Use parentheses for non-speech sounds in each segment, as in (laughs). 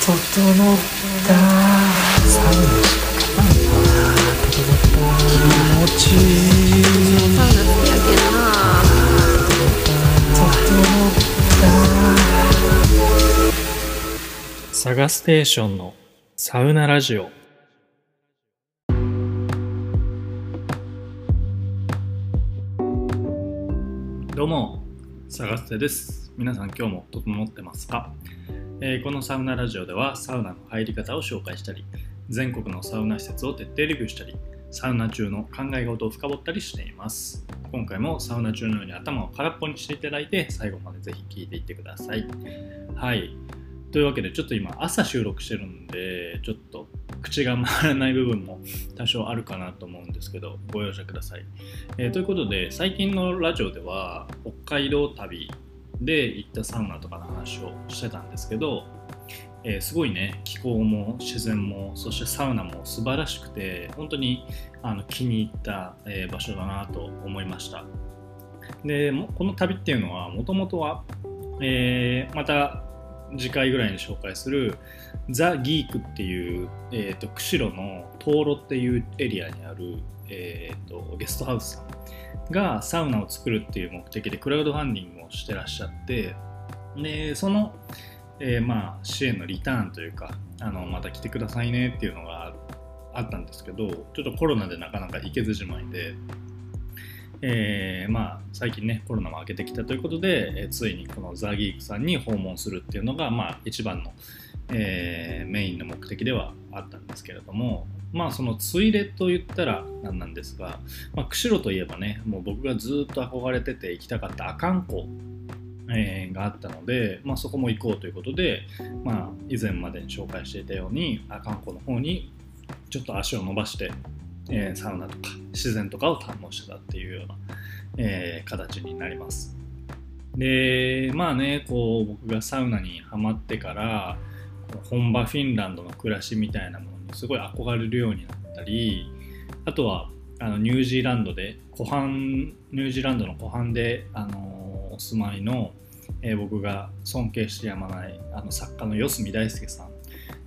整った。サウナしたかな整った気持ち。いいサウナ好きやけんな整ったサガステーションのサウナラジオ。どうもサガステです。皆さん今日も整ってますか、えーこのサウナラジオではサウナの入り方を紹介したり全国のサウナ施設を徹底レビューしたりサウナ中の考え事を深掘ったりしています。今回もサウナ中のように頭を空っぽにしていただいて最後までぜひ聞いていってください。はい。というわけでちょっと今朝収録してるんでちょっと口が回らない部分も多少あるかなと思うんですけどご容赦ください、えーということで最近のラジオでは北海道旅で行ったサウナとかの話をしてたんですけど、えーすごいね気候も自然もそしてサウナも素晴らしくて本当にあの気に入った、えー場所だなと思いました。でこの旅っていうのはもともとは、えーまた次回ぐらいに紹介するザ・ギークっていう、えー、と釧路の灯籠っていうエリアにある、えー、とゲストハウスさんがサウナを作るっていう目的でクラウドファンディングをしてらっしゃってでその、えーまあ、支援のリターンというかあのまた来てくださいねっていうのがあったんですけどちょっとコロナでなかなか行けずじまいで、えーまあ、最近ねコロナも明けてきたということで、えーついにこのザ・ギークさんに訪問するっていうのが、まあ、一番の、えーメインの目的ではあったんですけれどもまあそのついでと言ったらなんなんですが、まあ、釧路といえばねもう僕がずっと憧れてて行きたかった阿寒湖えーがあったので、まあ、そこも行こうということで、まあ、以前までに紹介していたように阿寒湖の方にちょっと足を伸ばして、えーサウナとか自然とかを堪能してたっていうような、えー形になります。でまあねこう僕がサウナにはまってから本場フィンランドの暮らしみたいなものすごい憧れるようになったりあとはあのニュージーランドで湖畔ニュージーランドの湖畔で、あのお住まいの、えー僕が尊敬してやまないあの作家の四隅大輔さん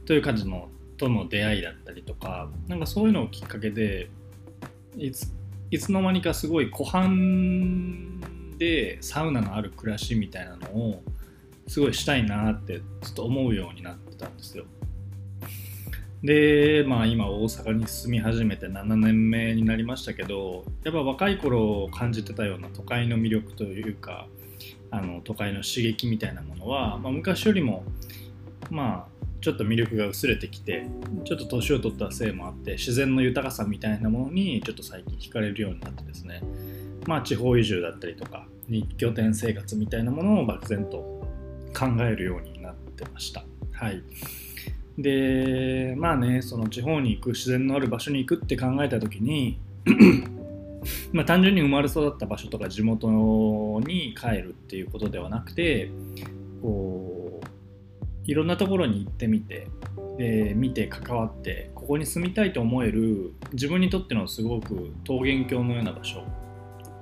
という感じのとの出会いだったりとかなんかそういうのをきっかけでいついつの間にかすごい湖畔でサウナのある暮らしみたいなのをすごいしたいなってちょっと思うようになってたんですよ。で、まあ今大阪に住み始めて7年目になりましたけど、やっぱ若い頃感じてたような都会の魅力というか、あの都会の刺激みたいなものは、まあ、昔よりも、まあちょっと魅力が薄れてきて、ちょっと年を取ったせいもあって、自然の豊かさみたいなものにちょっと最近惹かれるようになってですね、まあ地方移住だったりとか、日拠点生活みたいなものを漠然と考えるようになってました。はい。で、まあね、その地方に行く、自然のある場所に行くって考えた時に、(clears throat) まあ単純に生まれ育った場所とか地元に帰るっていうことではなくて、こう、いろんなところに行ってみて、で見て関わってここに住みたいと思える自分にとってのすごく桃源郷のような場所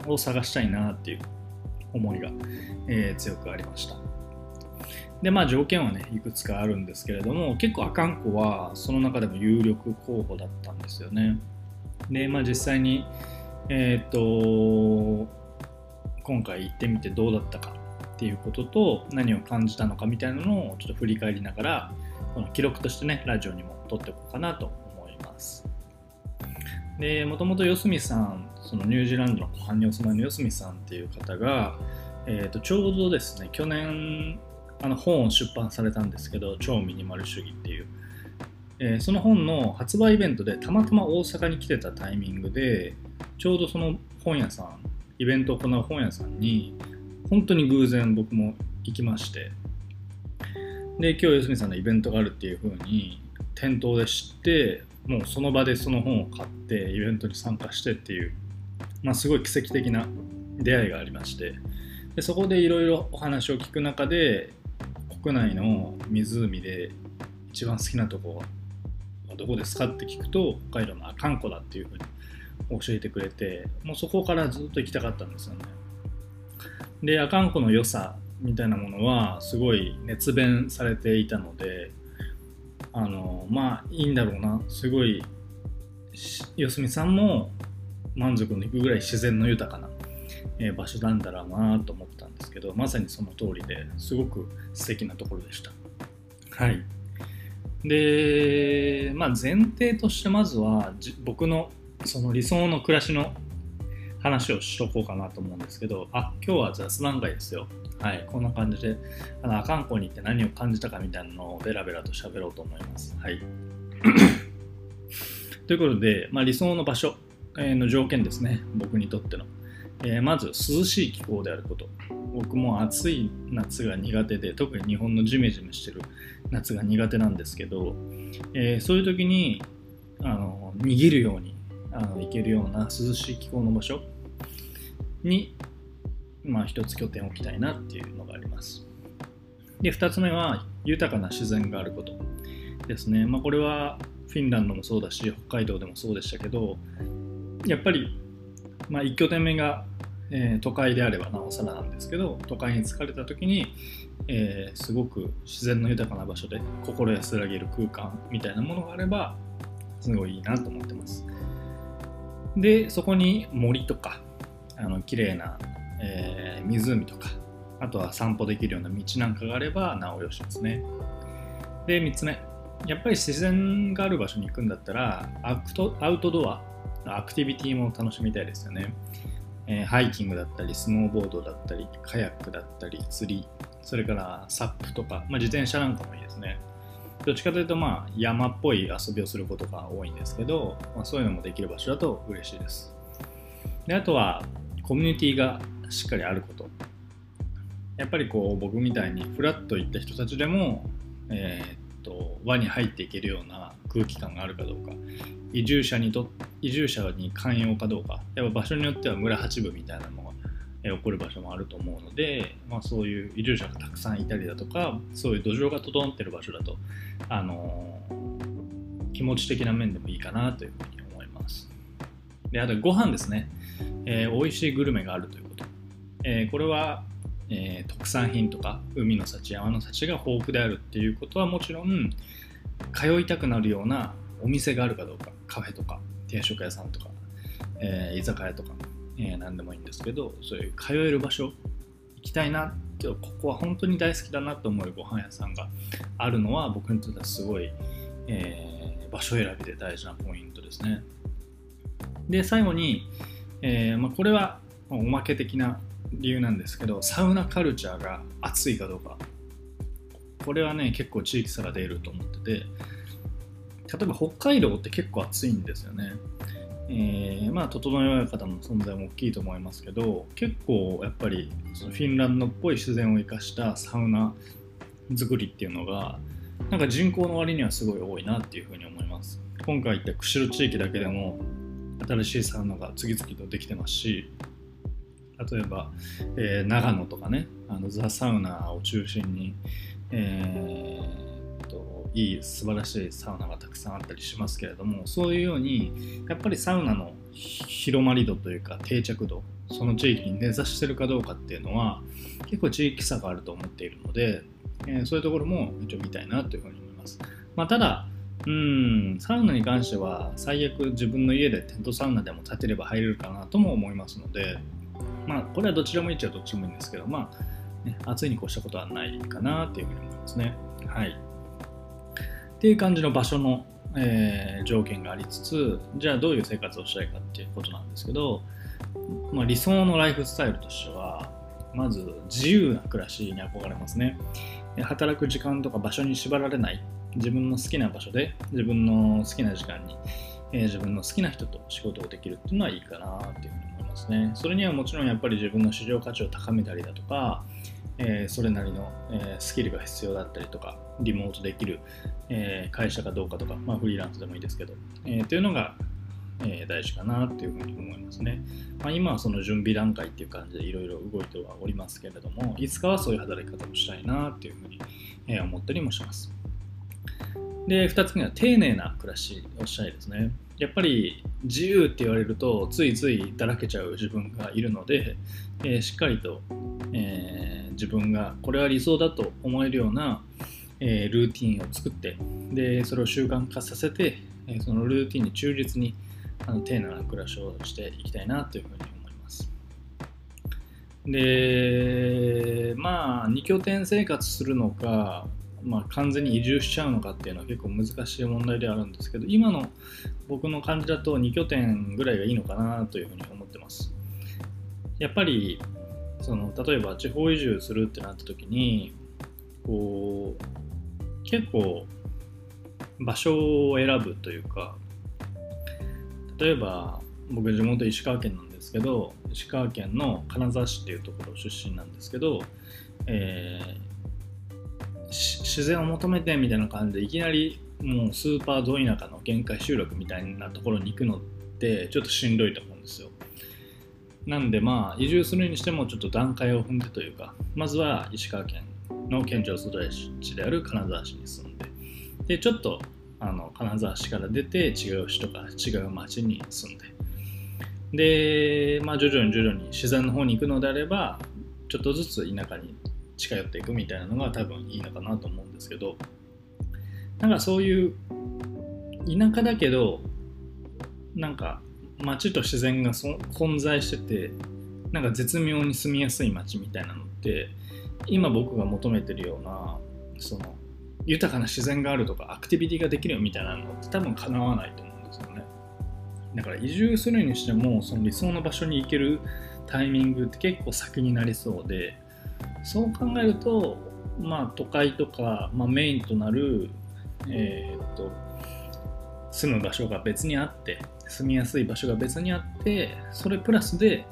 を探したいなっていう思いが、えー強くありました。でまあ条件はねいくつかあるんですけれども結構阿寒湖はその中でも有力候補だったんですよね。でまあ実際にえーっと今回行ってみてどうだったかっていうことと何を感じたのかみたいなのをちょっと振り返りながらこの記録としてねラジオにも撮っておこうかなと思います。でもともと四隅さんそのニュージーランドの湖畔にお住まいの四隅さんっていう方が、えー、とちょうどですね去年あの本を出版されたんですけど「超ミニマル主義」っていう、えーその本の発売イベントでたまたま大阪に来てたタイミングでちょうどその本屋さんイベントを行う本屋さんに本当に偶然僕も行きまして。で今日四隅さんのイベントがあるっていう風に店頭で知ってもうその場でその本を買ってイベントに参加してっていう、まあ、すごい奇跡的な出会いがありまして。でそこでいろいろお話を聞く中で国内の湖で一番好きなとこはどこですかって聞くと北海道の阿寒湖だっていうふうに教えてくれてもうそこからずっと行きたかったんですよね。で阿寒湖の良さみたいなものはすごい熱弁されていたのであのまあいいんだろうな。すごい四隅さんも満足のいくぐらい自然の豊かな、場所なんだろうなと思ったんですけどまさにその通りですごく素敵なところでしたはいで、まあ、前提としてまずは僕のその理想の暮らしの話をしとこうかなと思うんですけど、あ、今日は雑談会ですよ。はい、こんな感じで、あの、阿寒湖に行って何を感じたかみたいなのをベラベラと喋ろうと思います。はい。(coughs) ということで、まあ、理想の場所の条件ですね、僕にとっての。えー、まず、涼しい気候であること。僕も暑い夏が苦手で、特に日本のジメジメしてる夏が苦手なんですけど、えー、そういう時にあの逃げるようにあの行けるような涼しい気候の場所に、まあ、一つ拠点を置きたいなっていうのがあります。で、二つ目は豊かな自然があることですね。まあ、これはフィンランドもそうだし、北海道でもそうでしたけど、やっぱり、まあ、一拠点目が、えー、都会であればなおさらなんですけど、都会に疲れた時に、えー、すごく自然の豊かな場所で心安らげる空間みたいなものがあれば、すごいいいなと思ってます。で、そこに森とか、あの綺麗な、えー、湖とか、あとは散歩できるような道なんかがあればなおよしですね。で、3つ目。やっぱり自然がある場所に行くんだったら、アクトアウトドアの、アクティビティも楽しみたいですよね。えー、ハイキングだったり、スノーボードだったり、カヤックだったり、釣り、それからサップとか、まあ、自転車なんかもいいですね。どっちかというと、まあ、山っぽい遊びをすることが多いんですけど、まあ、そういうのもできる場所だと嬉しいです。であとは、コミュニティがしっかりあること。やっぱりこう僕みたいにフラッと行った人たちでも、えー、と輪に入っていけるような空気感があるかどうか。移住者にと移住者に寛容かどうか。やっぱ場所によっては村八部みたいなのが起こる場所もあると思うので、まあ、そういう移住者がたくさんいたりだとかそういう土壌が整ってる場所だと、あのー、気持ち的な面でもいいかなというふうに思います。であとご飯ですね、えー、美味しいグルメがあるということ、えー、これは、えー、特産品とか海の幸山の幸が豊富であるっていうことはもちろん通いたくなるようなお店があるかどうかカフェとか定食屋さんとか、えー、居酒屋とかえー、何でもいいんですけどそういう通える場所行きたいなってここは本当に大好きだなと思うご飯屋さんがあるのは僕にとってはすごい、えー、場所選びで大事なポイントですね。で最後に、えー、まあ、これはおまけ的な理由なんですけどサウナカルチャーが熱いかどうか。これはね結構地域差が出ると思ってて例えば北海道って結構暑いんですよね。えー、まあ整え方の存在も大きいと思いますけど結構やっぱりそのフィンランドっぽい自然を生かしたサウナ作りっていうのがなんか人口の割にはすごい多いなっていうふうに思います。今回行った釧路地域だけでも新しいサウナが次々とできてますし例えば、えー、長野とかねあのザ・サウナを中心に、えーいい素晴らしいサウナがたくさんあったりしますけれどもそういうようにやっぱりサウナの広まり度というか定着度その地域に根ざしてるかどうかっていうのは結構地域差があると思っているので、えー、そういうところも一応見たいなというふうに思います、まあ、ただうんサウナに関しては最悪自分の家でテントサウナでも建てれば入れるかなとも思いますのでまあこれはどちらもいいっちゃどっちもいいんですけどまあ、ね、暑いに越したことはないかなというふうに思いますね。はい。っていう感じの場所の、えー、条件がありつつじゃあどういう生活をしたいかっていうことなんですけど、まあ、理想のライフスタイルとしてはまず自由な暮らしに憧れますね。働く時間とか場所に縛られない。自分の好きな場所で自分の好きな時間に、えー、自分の好きな人と仕事をできるっていうのはいいかなっていうふうにますねそれにはもちろんやっぱり自分の市場価値を高めたりだとかえー、それなりの、えー、スキルが必要だったりとか、リモートできる、えー、会社かどうかとか、まあ、フリーランスでもいいですけど、え、というのが、え、大事かなというふうに思いますね。まあ、今はその準備段階っていう感じでいろいろ動いてはおりますけれども、いつかはそういう働き方をしたいなっていうふうに、え、思ったりもします。で、2つ目は丁寧な暮らしをしたいですね。やっぱり自由って言われるとついついだらけちゃう自分がいるので、えー、しっかりと、えー自分がこれは理想だと思えるような、えールーティンを作ってでそれを習慣化させて、えーそのルーティンに忠実にあの丁寧な暮らしをしていきたいなというふうに思います。でまあ2拠点生活するのか、まあ、完全に移住しちゃうのかっていうのは結構難しい問題ではあるんですけど今の僕の感じだと2拠点ぐらいがいいのかなというふうに思ってます。やっぱりその例えば地方移住するってなった時にこう結構場所を選ぶというか例えば僕地元石川県なんですけど石川県の金沢市っていうところ出身なんですけど、えー自然を求めてみたいな感じでいきなりもうスーパーど田舎の限界集落みたいなところに行くのってちょっとしんどいと思うんですよ。なんでまあ移住するにしてもちょっと段階を踏んでというかまずは石川県の県庁所在地である金沢市に住んででちょっとあの金沢市から出て違う市とか違う町に住んで。で、まあ、徐々に徐々に自然の方に行くのであればちょっとずつ田舎に近寄っていくみたいなのが多分いいのかなと思うんですけどなんかそういう田舎だけどなんか町と自然が混在しててなんか絶妙に住みやすい町みたいなのって今僕が求めてるようなその豊かな自然があるとかアクティビティができるみたいなのって多分叶わないと思うんですよね。だから移住するにしてもその理想の場所に行けるタイミングって結構先になりそうでそう考えるとまあ都会とか、まあ、メインとなるえーっと住む場所が別にあって住みやすい場所が別にあってそれプラスで、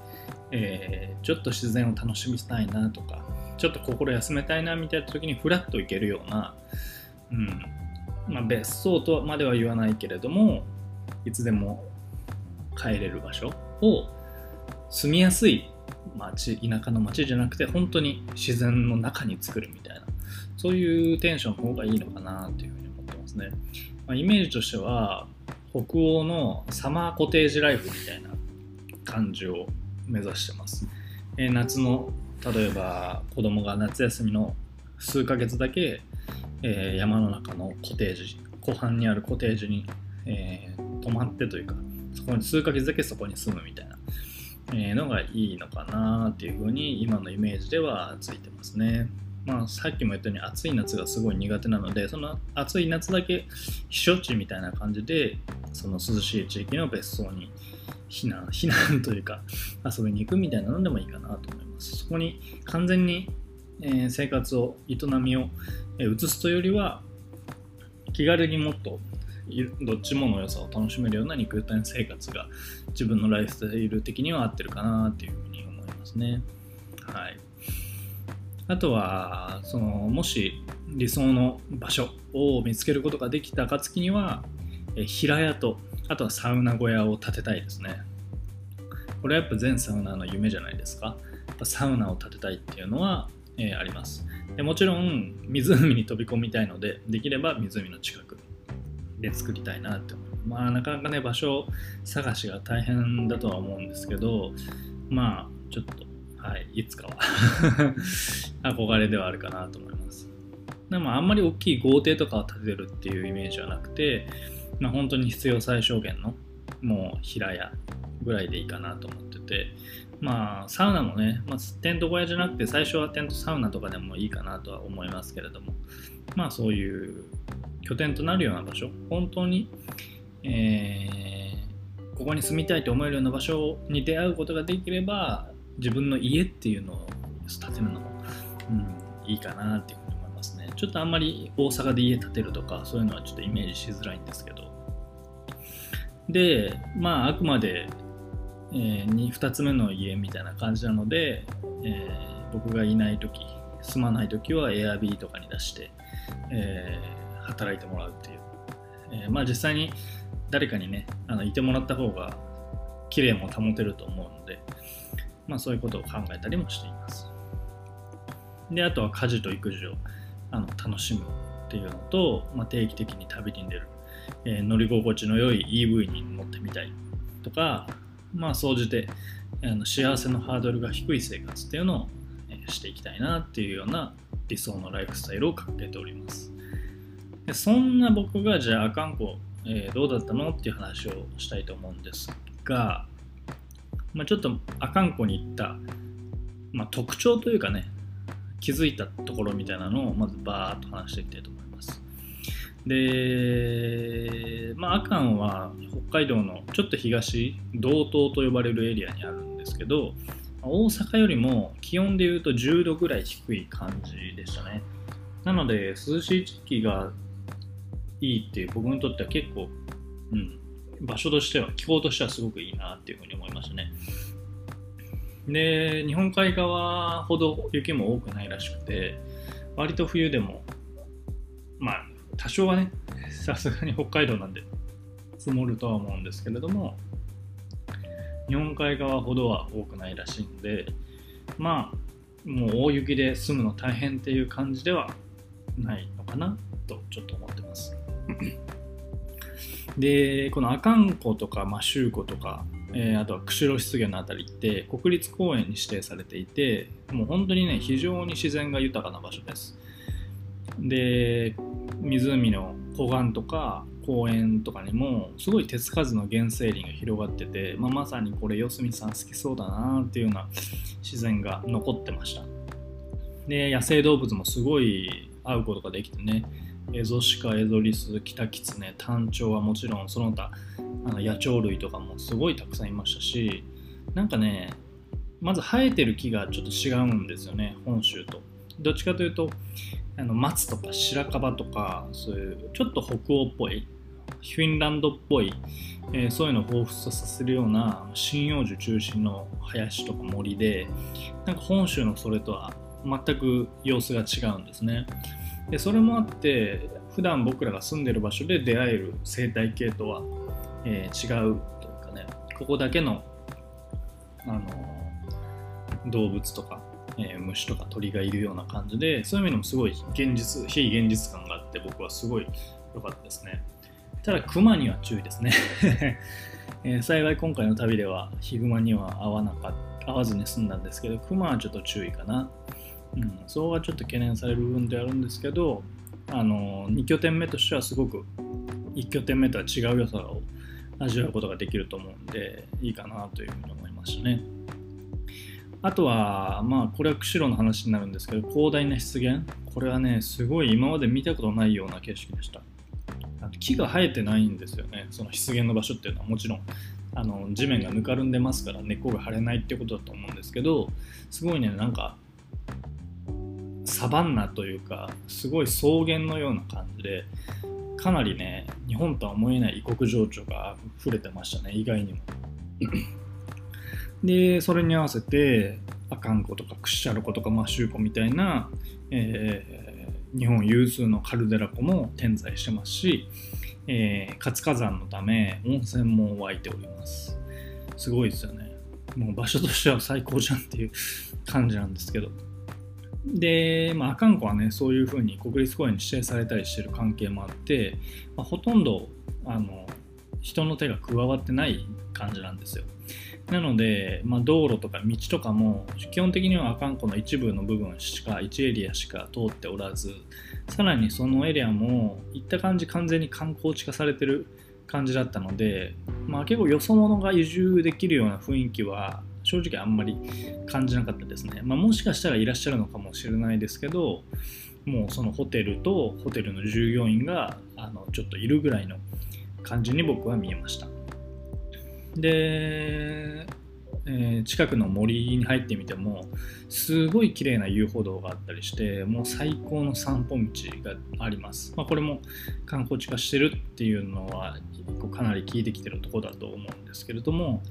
えーちょっと自然を楽しみたいなとかちょっと心休めたいなみたいな時にフラッと行けるような、うん。まあ、別荘とまでは言わないけれどもいつでも帰れる場所を住みやすい町田舎の町じゃなくて本当に自然の中に作るみたいなそういうテンションの方がいいのかなというふうに思ってますね、まあ、イメージとしては北欧のサマーコテージライフみたいな感じを目指してます、えー夏の例えば子供が夏休みの数ヶ月だけ、えー山の中のコテージ湖畔にあるコテージに、えー泊まってというかそこに数ヶ月だけそこに住むみたいな、のがいいのかなっていうふうに今のイメージではついてますね。まあ、さっきも言ったように暑い夏がすごい苦手なのでその暑い夏だけ避暑地みたいな感じでその涼しい地域の別荘に避難 (laughs) 避難というか遊びに行くみたいなのでもいいかなと思いますそこに完全に、え生活を営みを移すというよりは気軽にもっとどっちもの良さを楽しめるような肉体生活が自分のライフスタイル的には合ってるかなっていうふうに思いますね。はい。あとはそのもし理想の場所を見つけることができた暁にはえ平屋とあとはサウナ小屋を建てたいですね。これはやっぱ全サウナの夢じゃないですか。やっぱサウナを建てたいっていうのは、えーあります。でもちろん湖に飛び込みたいのでできれば湖の近く。で作りたいなって思う。まあなかなかね場所探しが大変だとは思うんですけどまあちょっとはいいつかは。(laughs) 憧れではあるかなと思います。でもあんまり大きい豪邸とかを建てるっていうイメージはなくて、まあ、本当に必要最小限のもう平屋ぐらいでいいかなと思っててまあサウナもね、まあ、テント小屋じゃなくて最初はテントサウナとかでもいいかなとは思いますけれどもまあそういう拠点となるような場所本当に、えーここに住みたいと思えるような場所に出会うことができれば自分の家っていうのを建てるのも、うん、いいかなっていうふうに思いますね。ちょっとあんまり大阪で家建てるとかそういうのはちょっとイメージしづらいんですけど。でまああくまで、えー、に2つ目の家みたいな感じなので、えー僕がいない時住まない時は Airb とかに出して、えー働いてもらうっていう、えーまあ実際に誰かにねあのいてもらった方が綺麗も保てると思うので、まあ、そういうことを考えたりもしています。であとは家事と育児をあの楽しむっていうのと、まあ、定期的に旅に出る、えー乗り心地の良い EV に乗ってみたいとかまあ総じてあの幸せのハードルが低い生活っていうのを、していきたいなっていうような理想のライフスタイルを掲げております。でそんな僕がじゃあ阿寒湖、えーどうだったのっていう話をしたいと思うんですが、まあ、ちょっと阿寒湖に行った、まあ、特徴というかね気づいたところみたいなのをまずバーっと話していきたいと思います。で、まあ、阿寒は北海道のちょっと東道東と呼ばれるエリアにあるんですけど大阪よりも気温でいうと10度ぐらい低い感じでしたね。なので涼しい地域がいいっていう僕にとっては結構、うん、場所としては気候としてはすごくいいなっていうふうに思いましたね。で日本海側ほど雪も多くないらしくて割と冬でもまあ多少はね (laughs) さすがに北海道なんで積もるとは思うんですけれども日本海側ほどは多くないらしいんでまあもう大雪で住むの大変っていう感じではないのかなとちょっと思ってます。でこの阿寒湖とか、ま、周湖とか、えーあとは釧路湿原のあたりって国立公園に指定されていてもう本当にね非常に自然が豊かな場所です。で湖の湖岸とか公園とかにもすごい手つかずの原生林が広がってて、まあ、まさにこれ四隅さん好きそうだなっていうような自然が残ってました。で野生動物もすごい会うことができてね。エゾシカエゾリスキタキツネタンチョウはもちろんその他あの野鳥類とかもすごいたくさんいましたしなんかねまず生えてる木がちょっと違うんですよね本州と。どっちかというとあの松とか白樺とかそういうちょっと北欧っぽいフィンランドっぽい、えーそういうのを彷彿とさせるような針葉樹中心の林とか森でなんか本州のそれとは全く様子が違うんですね。でそれもあって普段僕らが住んでる場所で出会える生態系とは、えー違うというかねここだけのあの動物とか、えー虫とか鳥がいるような感じでそういう意味でもすごい現実非現実感があって僕はすごい良かったですね。ただクマには注意ですね、(laughs) えー幸い今回の旅ではヒグマには会わなかっ会わずに済んだんですけどクマはちょっと注意かな。うん、そこはちょっと懸念される部分であるんですけどあの2拠点目としてはすごく1拠点目とは違う良さを味わうことができると思うんでいいかなというふうに思いましたね。あとはまあこれは釧路の話になるんですけど広大な湿原。これはねすごい今まで見たことないような景色でした。木が生えてないんですよね。その湿原の場所っていうのはもちろん。あの地面がぬかるんでますから根っこが張れないってことだと思うんですけどすごいねなんかサバンナというかすごい草原のような感じでかなりね日本とは思えない異国情緒が溢れてましたね意外にも。でそれに合わせて阿寒湖とか屈斜路湖とかマシュー湖みたいな、えー日本有数のカルデラ湖も点在してますし、えー活火山のため温泉も湧いております。すごいですよね。もう場所としては最高じゃんっていう感じなんですけど。で、まあ、阿寒湖はねそういうふうに国立公園に指定されたりしてる関係もあって、まあ、ほとんどあの人の手が加わってない感じなんですよ。なので、まあ、道路とか道とかも基本的には阿寒湖の一部の部分しか1エリアしか通っておらずさらにそのエリアも行った感じ完全に観光地化されてる感じだったので、まあ、結構よそ者が移住できるような雰囲気は正直あんまり感じなかったですね、まあ、もしかしたらいらっしゃるのかもしれないですけどもうそのホテルとホテルの従業員があのちょっといるぐらいの感じに僕は見えました。で、えー近くの森に入ってみてもすごい綺麗な遊歩道があったりしてもう最高の散歩道があります、まあ、これも観光地化してるっていうのはかなり効いてきてるとこだと思うんですけれども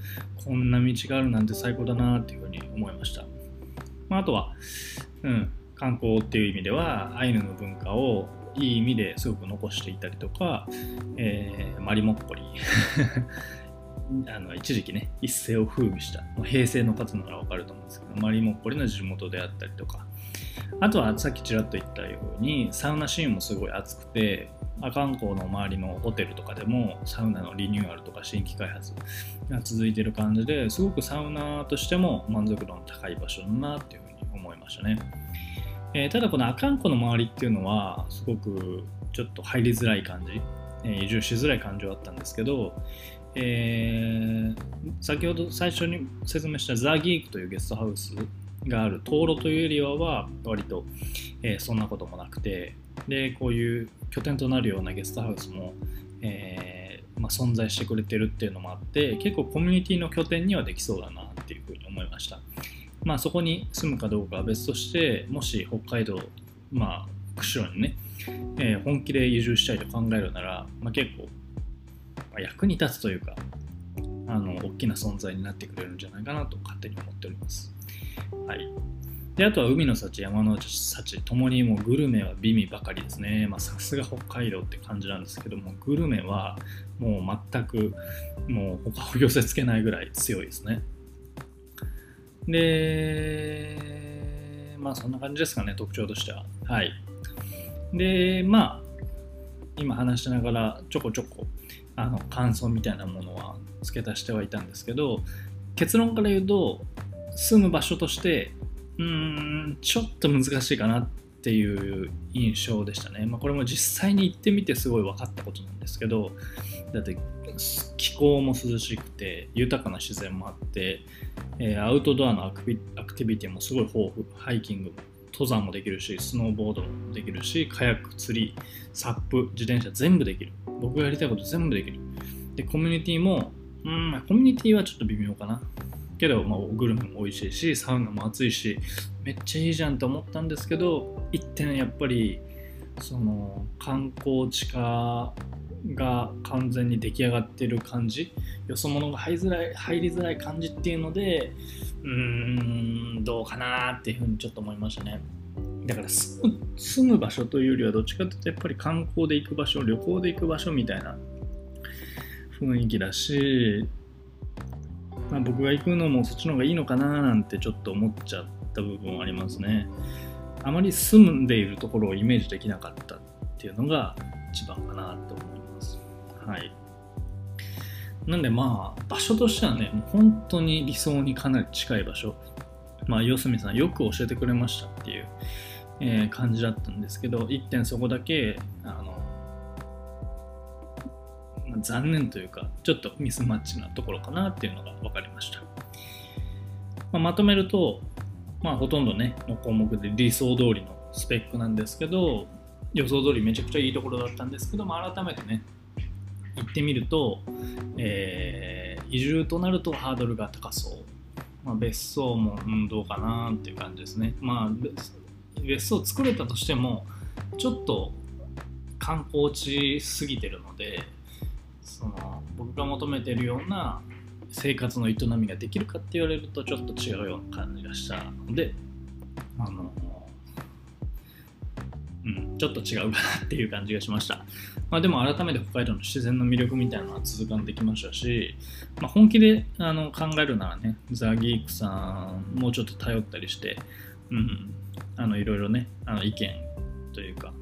こんな道があるなんて最高だなっていうふうに思いました、まあ、あとは、うん、観光っていう意味ではアイヌの文化をいい意味ですごく残していたりとか、えーマリモッコリ。あの一時期ね一世を風靡した平成の方ならわかると思うんですけどマリモッコリの地元であったりとか。あとはさっきちらっと言ったようにサウナシーンもすごい熱くて阿寒湖の周りのホテルとかでもサウナのリニューアルとか新規開発が続いてる感じですごくサウナとしても満足度の高い場所だなっていうふうに思いましたね、えーただこの阿寒湖の周りっていうのはすごくちょっと入りづらい感じ、えー移住しづらい感じはあったんですけど、えー先ほど最初に説明したザ・ギークというゲストハウスがある灯籠というエリアは割と、えーそんなこともなくてでこういう拠点となるようなゲストハウスも、えーまあ、存在してくれてるっていうのもあって結構コミュニティの拠点にはできそうだなっていうふうに思いました。まあそこに住むかどうかは別としてもし北海道まあ釧路にね、えー本気で移住したいと考えるなら、まあ、結構、役に立つというかあの大きな存在になってくれるんじゃないかなと勝手に思っておりますはいであとは海の幸、山の幸ともにもうグルメは美味ばかりですね。さすが北海道って感じなんですけども、グルメはもう全くもう他を寄せつけないぐらい強いですね。で、まあそんな感じですかね、特徴としては。はい。で、まあ、今話しながらちょこちょこあの感想みたいなものは付け足してはいたんですけど、結論から言うと、住む場所としてうーんちょっと難しいかなっていう印象でしたね。まあ、これも実際に行ってみてすごい分かったことなんですけどだって気候も涼しくて豊かな自然もあって、えーアウトドアのアクティビティもすごい豊富ハイキングも登山もできるしスノーボードもできるしカヤック釣りサップ自転車全部できる。僕がやりたいこと全部できる。でコミュニティもうんコミュニティはちょっと微妙かな。けど、まあ、グルメも美味しいしサウナも暑いしめっちゃいいじゃんと思ったんですけど一点やっぱりその観光地化が完全に出来上がってる感じよそ者が入りづらい入りづらい感じっていうのでうーんどうかなっていうふうにちょっと思いましたねだから住む住む場所というよりはどっちかというとやっぱり観光で行く場所旅行で行く場所みたいな雰囲気だしまあ、僕が行くのもそっちの方がいいのかななんてちょっと思っちゃった部分はありますね。あまり住んでいるところをイメージできなかったっていうのが一番かなと思います。はい。なんでまあ場所としてはね、もう本当に理想にかなり近い場所。まあ、四隅さんよく教えてくれましたっていう、えー感じだったんですけど、一点そこだけ、あの、残念というか、ちょっとミスマッチなところかなっていうのが分かりました。まあ、まとめると、まあ、ほとんどね、の項目で理想通りのスペックなんですけど、予想通りめちゃくちゃいいところだったんですけども、改めてね、行ってみると、えー移住となるとハードルが高そう。まあ、別荘も、うん、どうかなっていう感じですね。まあ、別別荘作れたとしても、ちょっと観光地すぎてるので、その僕が求めてるような生活の営みができるかって言われるとちょっと違うような感じがしたのであのうんちょっと違うかなっていう感じがしましたまあでも改めて北海道の自然の魅力みたいなのは痛感できましたし、まあ、本気であの考えるならねザ・ギークさんもうちょっと頼ったりしてうんあのいろいろねあの意見というか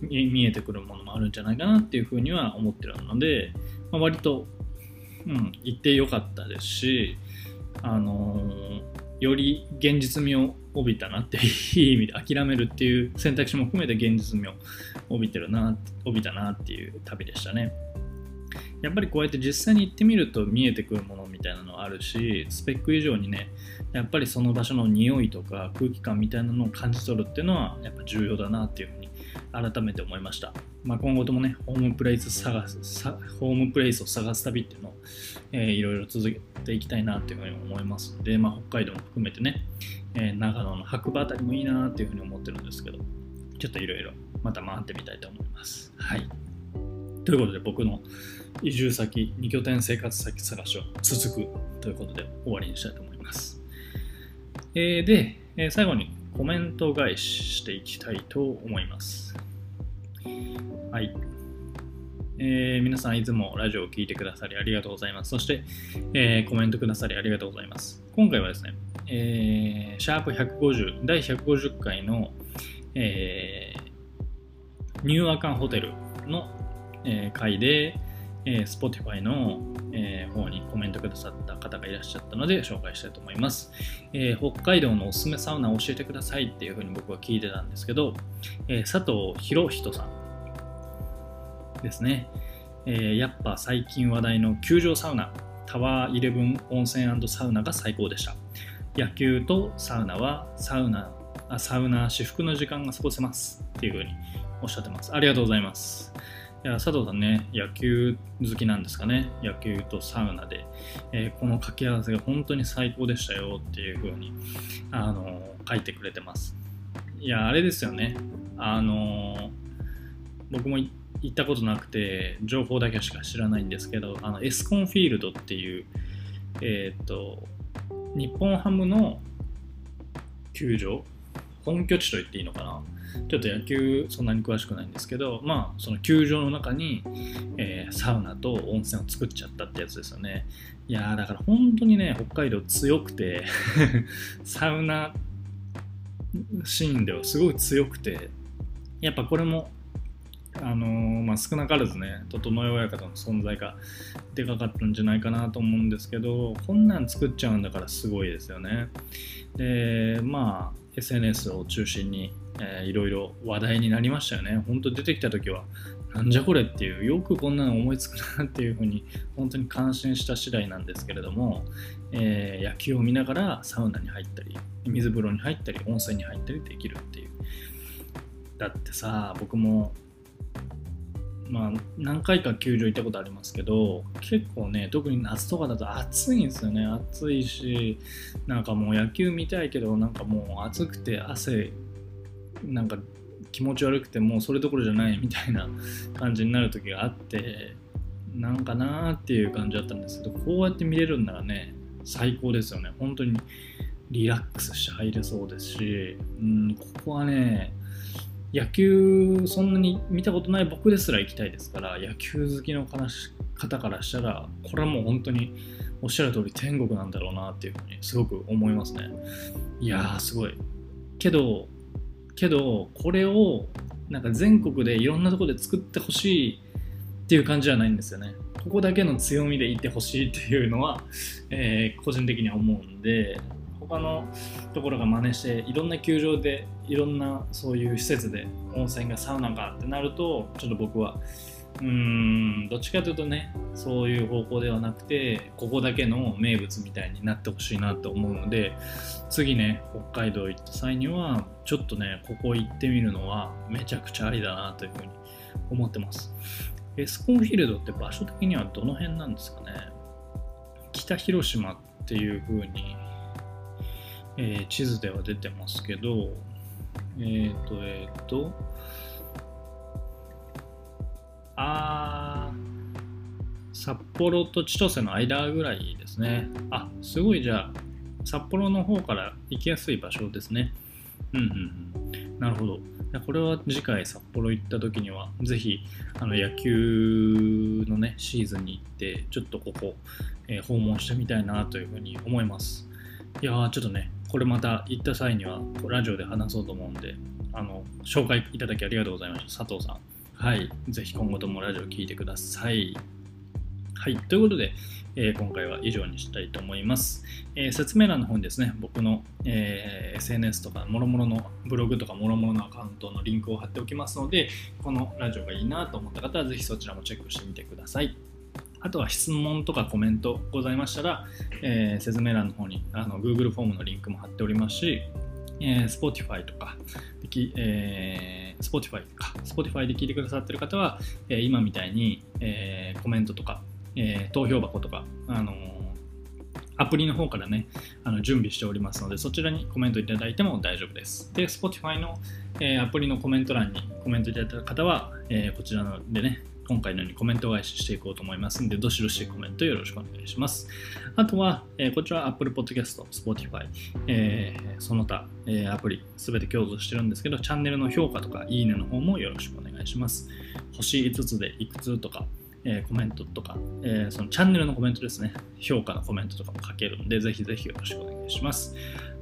見えてくるものもあるんじゃないかなっていうふうには思ってるので、まあ、割と、うん、言ってよかったですし、あのーより現実味を帯びたなっていう意味で諦めるっていう選択肢も含めて現実味を帯びてるな帯びたなっていう旅でしたね。やっぱりこうやって実際に行ってみると見えてくるものみたいなのあるしスペック以上にねやっぱりその場所の匂いとか空気感みたいなのを感じ取るっていうのはやっぱ重要だなっていうふうに改めて思いました、まあ、今後ともねホームプレイス探すホームプレイスを探す旅っていうのを、いろいろ続けていきたいなっていうふうに思いますので、まあ、北海道も含めてね、えー長野の白馬あたりもいいなっていうふうに思ってるんですけどちょっといろいろまた回ってみたいと思いますはいということで僕の移住先2拠点生活先探しは続くということで終わりにしたいと思いますえーで、えー最後にコメント返ししていきたいと思います。はい。えー皆さんいつもラジオを聞いてくださりありがとうございます。そして、えーコメントくださりありがとうございます。今回はですね、えーシャープ150、第150回の、えーニューアカンホテルの、えー回で、えー Spotify の、えー方にコメントくださった方がいらっしゃったので紹介したいと思います。えー北海道のおすすめサウナ教えてくださいっていうふうに僕は聞いてたんですけど、えー佐藤博人さんですね。えーやっぱ最近話題の球場サウナ、タワーイレブン温泉サウナが最高でした。野球とサウナはサウナ、あサウナ至福の時間が過ごせますっていうふうにおっしゃってます。ありがとうございます。いや佐藤さんね、野球好きなんですかね？野球とサウナで、えーこの掛け合わせが本当に最高でしたよっていうふうに、あのー書いてくれてます。いや、あれですよね。あのー僕も行ったことなくて、情報だけしか知らないんですけど、あのエスコンフィールドっていう、えっ、と、日本ハムの球場、本拠地と言っていいのかな。ちょっと野球そんなに詳しくないんですけど、まあ、その球場の中に、えーサウナと温泉を作っちゃったってやつですよね。いやーだから本当にね、北海道強くて、(laughs) サウナシーンではすごい強くて、やっぱこれも、あのーまあ、少なからずね、整え親方の存在がでかかったんじゃないかなと思うんですけど、こんなん作っちゃうんだからすごいですよね。で、まあ、SNS を中心に、えーいろいろ話題になりましたよね。本当出てきた時は、なんじゃこれっていう、よくこんなの思いつくなっていうふうに、本当に感心した次第なんですけれども、えー野球を見ながらサウナに入ったり、水風呂に入ったり、温泉に入ったりできるっていう。だってさ、僕も、まあ、何回か球場行ったことありますけど、結構ね、特に夏とかだと暑いんですよね。暑いし、なんかもう野球見たいけど、なんかもう暑くて汗、なんか気持ち悪くて、もうそれどころじゃないみたいな感じになる時があって、なんかなーっていう感じだったんですけど、こうやって見れるんならね、最高ですよね。本当にリラックスして入れそうですし、うん、ここはね、野球そんなに見たことない僕ですら行きたいですから、野球好きの方からしたら、これはもう本当におっしゃる通り天国なんだろうなっていうふうにすごく思いますね。いやー、すごい。けど、けど、これをなんか全国でいろんなとこで作ってほしいっていう感じじゃないんですよね。ここだけの強みでいてほしいっていうのは、えー個人的には思うんで、他のところが真似していろんな球場でいろんなそういう施設で温泉がサウナがってなるとちょっと僕はうーんどっちかというとねそういう方向ではなくてここだけの名物みたいになってほしいなと思うので次ね北海道行った際にはちょっとねここ行ってみるのはめちゃくちゃありだなというふうに思ってます。エスコンフィールドって場所的にはどの辺なんですかね？北広島っていう風にえー地図では出てますけど、えっ、と、えっ、と、あー、札幌と千歳の間ぐらいですね。あ、すごいじゃあ、札幌の方から行きやすい場所ですね。うんうんうん。なるほど。これは次回札幌行った時には、ぜひあの野球のね、シーズンに行って、ちょっとここ、えー訪問してみたいなというふうに思います。いやーちょっとね、これまた行った際にはラジオで話そうと思うんで、あの紹介いただきありがとうございました。佐藤さん。はい。ぜひ今後ともラジオ聞いてください。はい。ということで、えー今回は以上にしたいと思います。えー説明欄の方にですね、僕の、えー SNS とか、もろもろのブログとか、もろもろのアカウントのリンクを貼っておきますので、このラジオがいいなと思った方は、ぜひそちらもチェックしてみてください。あとは質問とかコメントございましたら、えー説明欄の方にあの Google フォームのリンクも貼っておりますし、えー Spotify とか、えー Spotify とか Spotify で聞いてくださってる方は、えー今みたいに、えーコメントとか、えー投票箱とか、あのーアプリの方からね、あの準備しておりますので、そちらにコメントいただいても大丈夫です。で、Spotify の、えーアプリのコメント欄にコメントいただいた方は、えーこちらでね、今回のようにコメント返ししていこうと思いますので、どしどしコメントよろしくお願いします。あとは、えーこちら Apple Podcast、Spotify、えーその他、えーアプリすべて共通してるんですけど、チャンネルの評価とかいいねの方もよろしくお願いします。星5つでいくつとか、えコメントとか、えそのチャンネルのコメントですね、評価のコメントとかも書けるんで、ぜひぜひよろしくお願いします。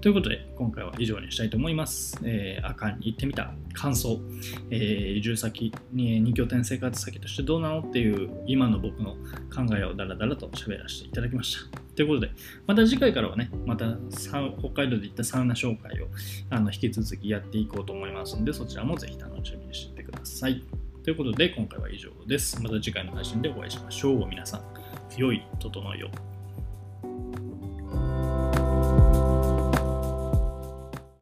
ということで、今回は以上にしたいと思います。えー、アカンに行ってみた感想、えー移住先に2拠点生活先としてどうなのっていう今の僕の考えをダラダラと喋らせていただきました。ということで、また次回からはね、また北海道で行ったサウナ紹介をあの引き続きやっていこうと思いますので、そちらもぜひ楽しみにしててください。ということで今回は以上です。また次回の配信でお会いしましょう。皆さん、良い整いを。